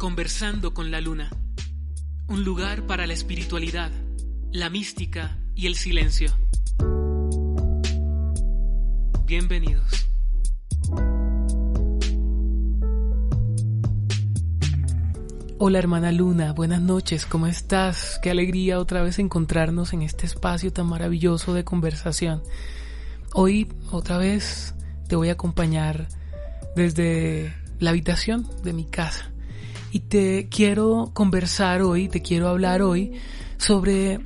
Conversando con la Luna. Un lugar para la espiritualidad, la mística y el silencio. Bienvenidos. Hola hermana Luna, buenas noches, ¿cómo estás? Qué alegría otra vez encontrarnos en este espacio tan maravilloso de conversación. Hoy otra vez te voy a acompañar desde la habitación de mi casa y te quiero conversar hoy, te quiero hablar hoy sobre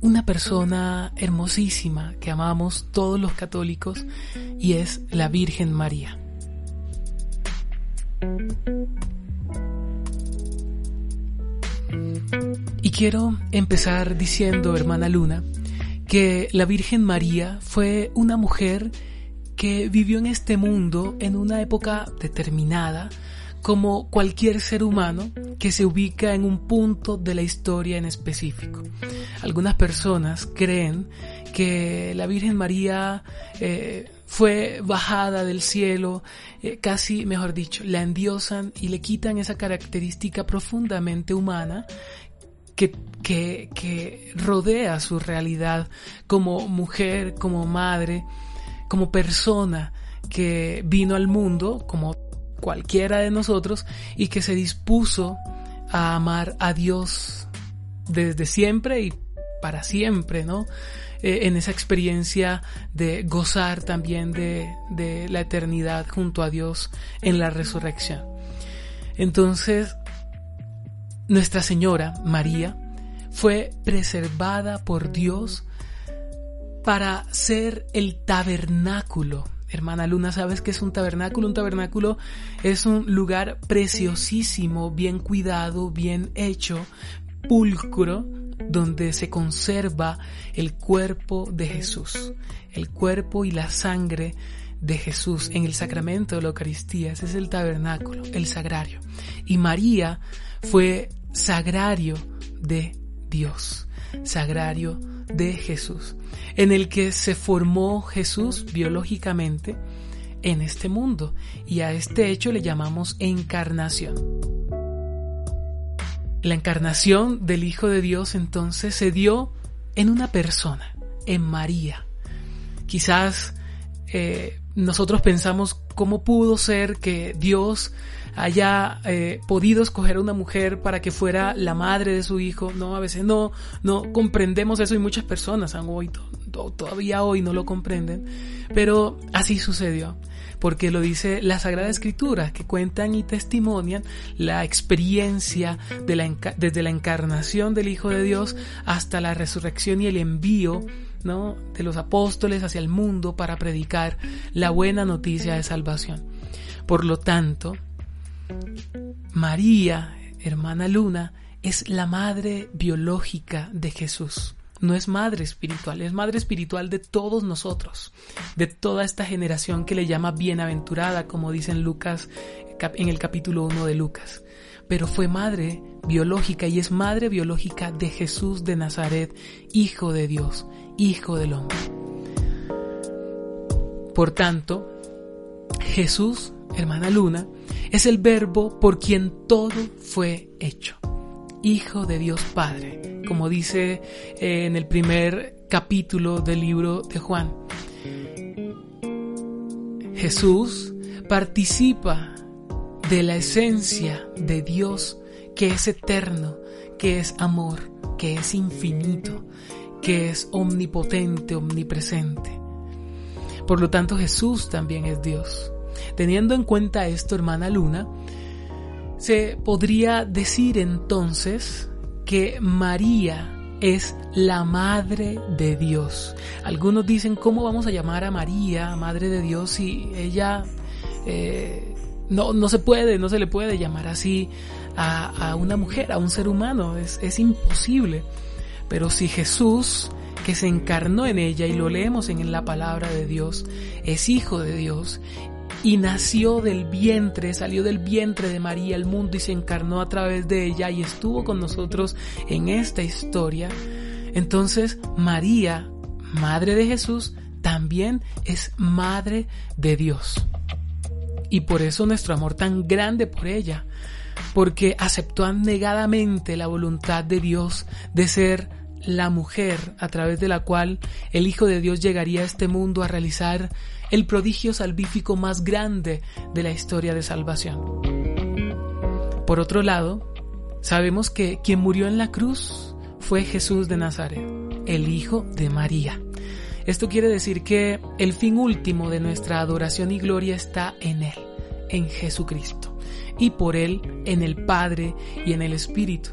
una persona hermosísima que amamos todos los católicos y es la Virgen María. Y quiero empezar diciendo, hermana Luna, que la Virgen María fue una mujer que vivió en este mundo en una época determinada, como cualquier ser humano que se ubica en un punto de la historia en específico. Algunas personas creen que la Virgen María eh, fue bajada del cielo, eh, casi, mejor dicho, la endiosan y le quitan esa característica profundamente humana que, que, que rodea su realidad como mujer, como madre, como persona que vino al mundo, como cualquiera de nosotros, y que se dispuso a amar a Dios desde siempre y para siempre, ¿no? Eh, en esa experiencia de gozar también de, de la eternidad junto a Dios en la resurrección. Entonces, Nuestra Señora María fue preservada por Dios para ser el tabernáculo. Hermana Luna, ¿sabes qué es un tabernáculo? Un tabernáculo es un lugar preciosísimo, bien cuidado, bien hecho, pulcro, donde se conserva el cuerpo de Jesús, el cuerpo y la sangre de Jesús en el sacramento de la Eucaristía. Ese es el tabernáculo, el sagrario. Y María fue sagrario de Dios, sagrario de Jesús, en el que se formó Jesús biológicamente en este mundo y a este hecho le llamamos encarnación. La encarnación del Hijo de Dios entonces se dio en una persona, en María. Quizás eh, nosotros pensamos cómo pudo ser que Dios haya eh, podido escoger a una mujer para que fuera la madre de su hijo. No, a veces no, no comprendemos eso y muchas personas han hoy, todavía hoy no lo comprenden. Pero así sucedió porque lo dice la Sagrada Escritura, que cuentan y testimonian la experiencia desde la encarnación del Hijo de Dios hasta la resurrección y el envío de los apóstoles hacia el mundo para predicar la buena noticia de salvación. Por lo tanto, María, hermana Luna, es la madre biológica de Jesús. No es madre espiritual, es madre espiritual de todos nosotros, de toda esta generación que le llama bienaventurada, como dice Lucas, en el capítulo 1 de Lucas. Pero fue madre biológica y es madre biológica de Jesús de Nazaret, Hijo de Dios, Hijo del hombre. Por tanto, Jesús, hermana Luna, es el verbo por quien todo fue hecho. Hijo de Dios Padre, como dice eh, en el primer capítulo del libro de Juan. Jesús participa de la esencia de Dios que es eterno, que es amor, que es infinito, que es omnipotente, omnipresente. Por lo tanto, Jesús también es Dios. Teniendo en cuenta esto, hermana Luna, se podría decir entonces que María es la Madre de Dios. Algunos dicen, ¿cómo vamos a llamar a María, Madre de Dios, si ella eh, no, no se puede, no se le puede llamar así a, una mujer, a un ser humano? Es, es imposible. Pero si Jesús que se encarnó en ella y lo leemos en la palabra de Dios, es hijo de Dios y nació del vientre, salió del vientre de María al mundo y se encarnó a través de ella y estuvo con nosotros en esta historia, entonces María, madre de Jesús, también es madre de Dios. Y por eso nuestro amor tan grande por ella, porque aceptó anegadamente la voluntad de Dios de ser la mujer a través de la cual el Hijo de Dios llegaría a este mundo a realizar el prodigio salvífico más grande de la historia de salvación. Por otro lado, sabemos que quien murió en la cruz fue Jesús de Nazaret, el Hijo de María. Esto quiere decir que el fin último de nuestra adoración y gloria está en Él, en Jesucristo, y por Él en el Padre y en el Espíritu.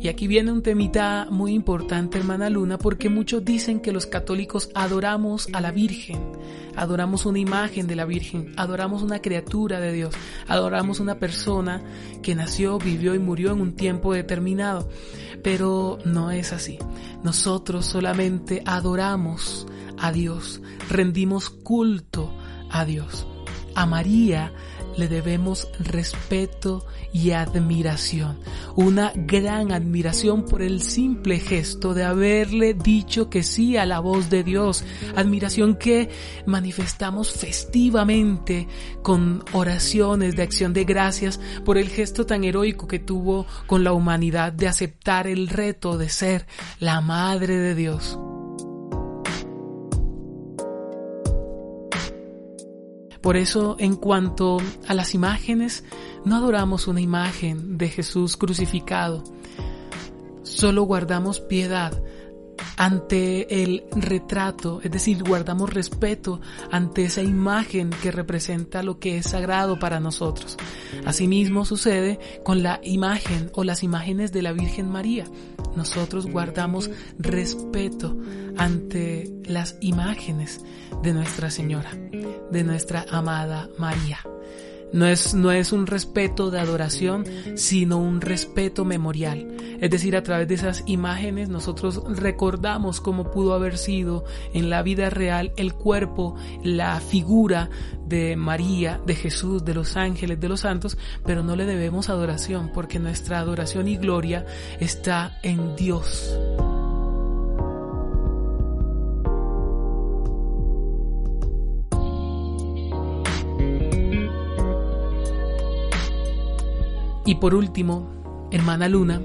Y aquí viene un temita muy importante, hermana Luna, porque muchos dicen que los católicos adoramos a la Virgen, adoramos una imagen de la Virgen, adoramos una criatura de Dios, adoramos una persona que nació, vivió y murió en un tiempo determinado. Pero no es así. Nosotros solamente adoramos a Dios, rendimos culto a Dios. A María le debemos respeto y admiración, una gran admiración por el simple gesto de haberle dicho que sí a la voz de Dios, admiración que manifestamos festivamente con oraciones de acción de gracias por el gesto tan heroico que tuvo con la humanidad de aceptar el reto de ser la Madre de Dios. Por eso, en cuanto a las imágenes, no adoramos una imagen de Jesús crucificado, solo guardamos piedad ante el retrato, es decir, guardamos respeto ante esa imagen que representa lo que es sagrado para nosotros. Asimismo sucede con la imagen o las imágenes de la Virgen María. Nosotros guardamos respeto ante las imágenes de Nuestra Señora, de nuestra amada María. No es, no es un respeto de adoración, sino un respeto memorial. Es decir, a través de esas imágenes nosotros recordamos cómo pudo haber sido en la vida real el cuerpo, la figura de María, de Jesús, de los ángeles, de los santos, pero no le debemos adoración porque nuestra adoración y gloria está en Dios. Y por último, hermana Luna,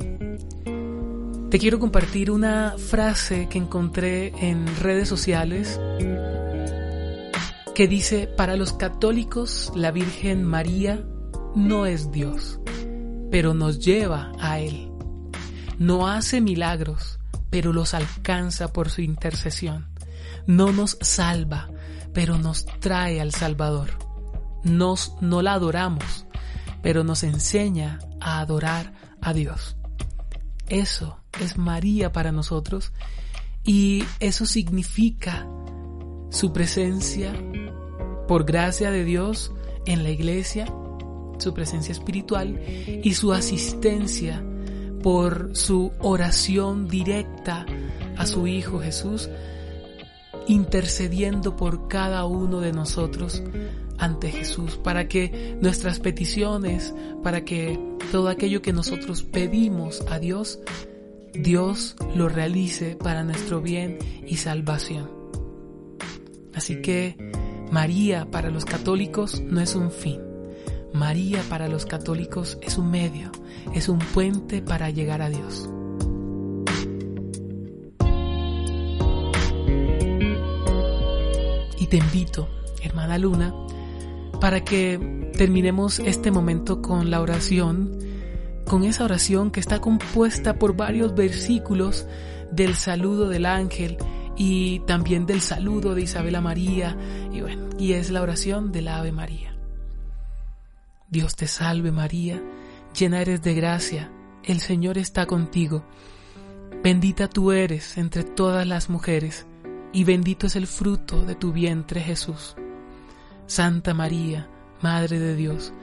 te quiero compartir una frase que encontré en redes sociales que dice, para los católicos la Virgen María no es Dios, pero nos lleva a Él. No hace milagros, pero los alcanza por su intercesión. No nos salva, pero nos trae al Salvador. Nos no la adoramos, pero nos enseña a adorar a Dios. Eso es María para nosotros y eso significa su presencia por gracia de Dios en la iglesia, su presencia espiritual y su asistencia por su oración directa a su Hijo Jesús, intercediendo por cada uno de nosotros ante Jesús, para que nuestras peticiones, para que todo aquello que nosotros pedimos a Dios, Dios lo realice para nuestro bien y salvación. Así que María para los católicos no es un fin. María para los católicos es un medio, es un puente para llegar a Dios. Y te invito, hermana Luna, para que terminemos este momento con la oración, con esa oración que está compuesta por varios versículos del saludo del ángel y también del saludo de Isabela María, y bueno, y es la oración del Ave María. Dios te salve María, llena eres de gracia, el Señor está contigo, bendita tú eres entre todas las mujeres, y bendito es el fruto de tu vientre Jesús. Santa María, Madre de Dios,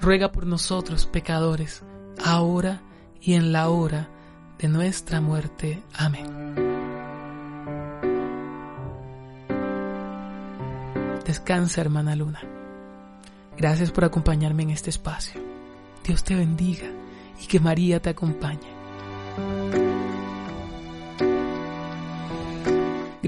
ruega por nosotros pecadores, ahora y en la hora de nuestra muerte. Amén. Descansa, hermana Luna. Gracias por acompañarme en este espacio. Dios te bendiga y que María te acompañe.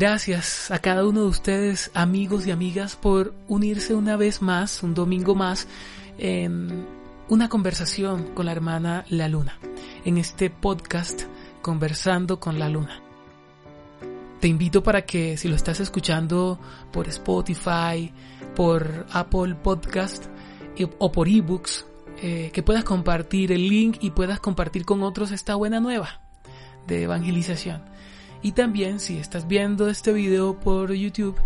Gracias a cada uno de ustedes, amigos y amigas, por unirse una vez más, un domingo más, en una conversación con la hermana La Luna, en este podcast Conversando con la Luna. Te invito para que si lo estás escuchando por Spotify, por Apple Podcast o por ebooks, eh, que puedas compartir el link y puedas compartir con otros esta buena nueva de evangelización. Y también si estás viendo este video por YouTube,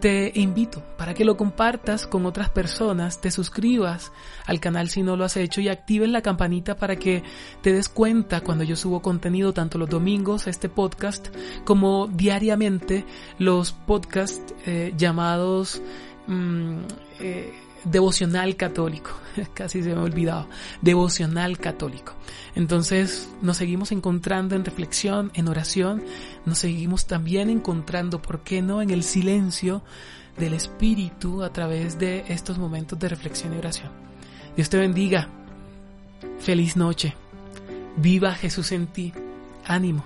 te invito para que lo compartas con otras personas, te suscribas al canal si no lo has hecho y actives la campanita para que te des cuenta cuando yo subo contenido tanto los domingos, este podcast, como diariamente los podcasts eh, llamados... Mm, eh, devocional católico, casi se me ha olvidado, devocional católico. Entonces nos seguimos encontrando en reflexión, en oración, nos seguimos también encontrando, ¿por qué no?, en el silencio del Espíritu a través de estos momentos de reflexión y oración. Dios te bendiga. Feliz noche. Viva Jesús en ti. Ánimo.